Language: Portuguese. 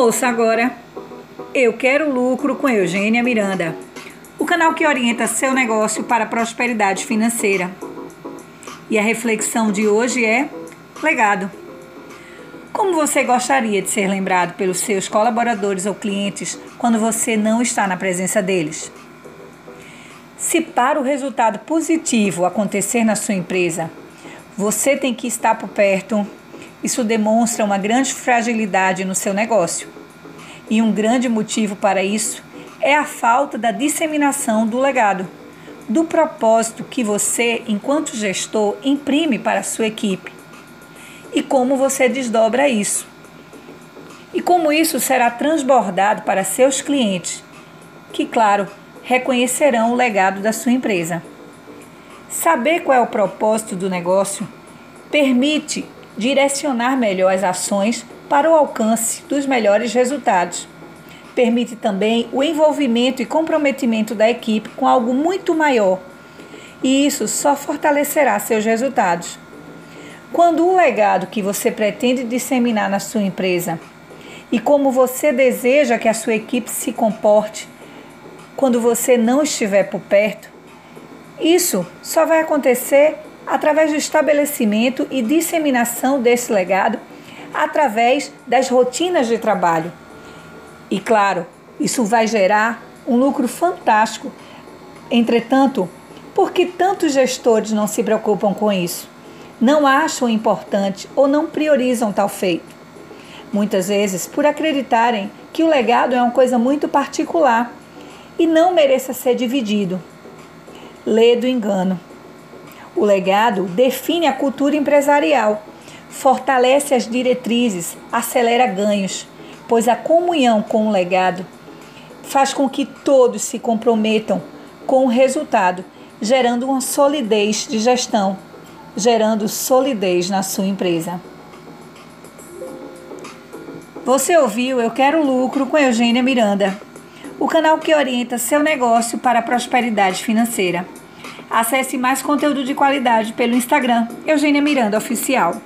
Ouça agora Eu Quero Lucro com Eugênia Miranda, o canal que orienta seu negócio para a prosperidade financeira. E a reflexão de hoje é legado. Como você gostaria de ser lembrado pelos seus colaboradores ou clientes quando você não está na presença deles? Se para o resultado positivo acontecer na sua empresa, você tem que estar por perto, isso demonstra uma grande fragilidade no seu negócio. E um grande motivo para isso é a falta da disseminação do legado, do propósito que você, enquanto gestor, imprime para a sua equipe. E como você desdobra isso. E como isso será transbordado para seus clientes, que, claro, reconhecerão o legado da sua empresa. Saber qual é o propósito do negócio permite direcionar melhor as ações para o alcance dos melhores resultados. Permite também o envolvimento e comprometimento da equipe com algo muito maior, e isso só fortalecerá seus resultados. Quando o legado que você pretende disseminar na sua empresa e como você deseja que a sua equipe se comporte quando você não estiver por perto, isso só vai acontecer através do estabelecimento e disseminação desse legado através das rotinas de trabalho. E claro, isso vai gerar um lucro fantástico. Entretanto, por que tantos gestores não se preocupam com isso? Não acham importante ou não priorizam tal feito? Muitas vezes por acreditarem que o legado é uma coisa muito particular e não mereça ser dividido. Lê do engano. O legado define a cultura empresarial, fortalece as diretrizes, acelera ganhos, pois a comunhão com o legado faz com que todos se comprometam com o resultado, gerando uma solidez de gestão, gerando solidez na sua empresa. Você ouviu Eu Quero Lucro com Eugênia Miranda, o canal que orienta seu negócio para a prosperidade financeira. Acesse mais conteúdo de qualidade pelo Instagram Eugênia Miranda Oficial.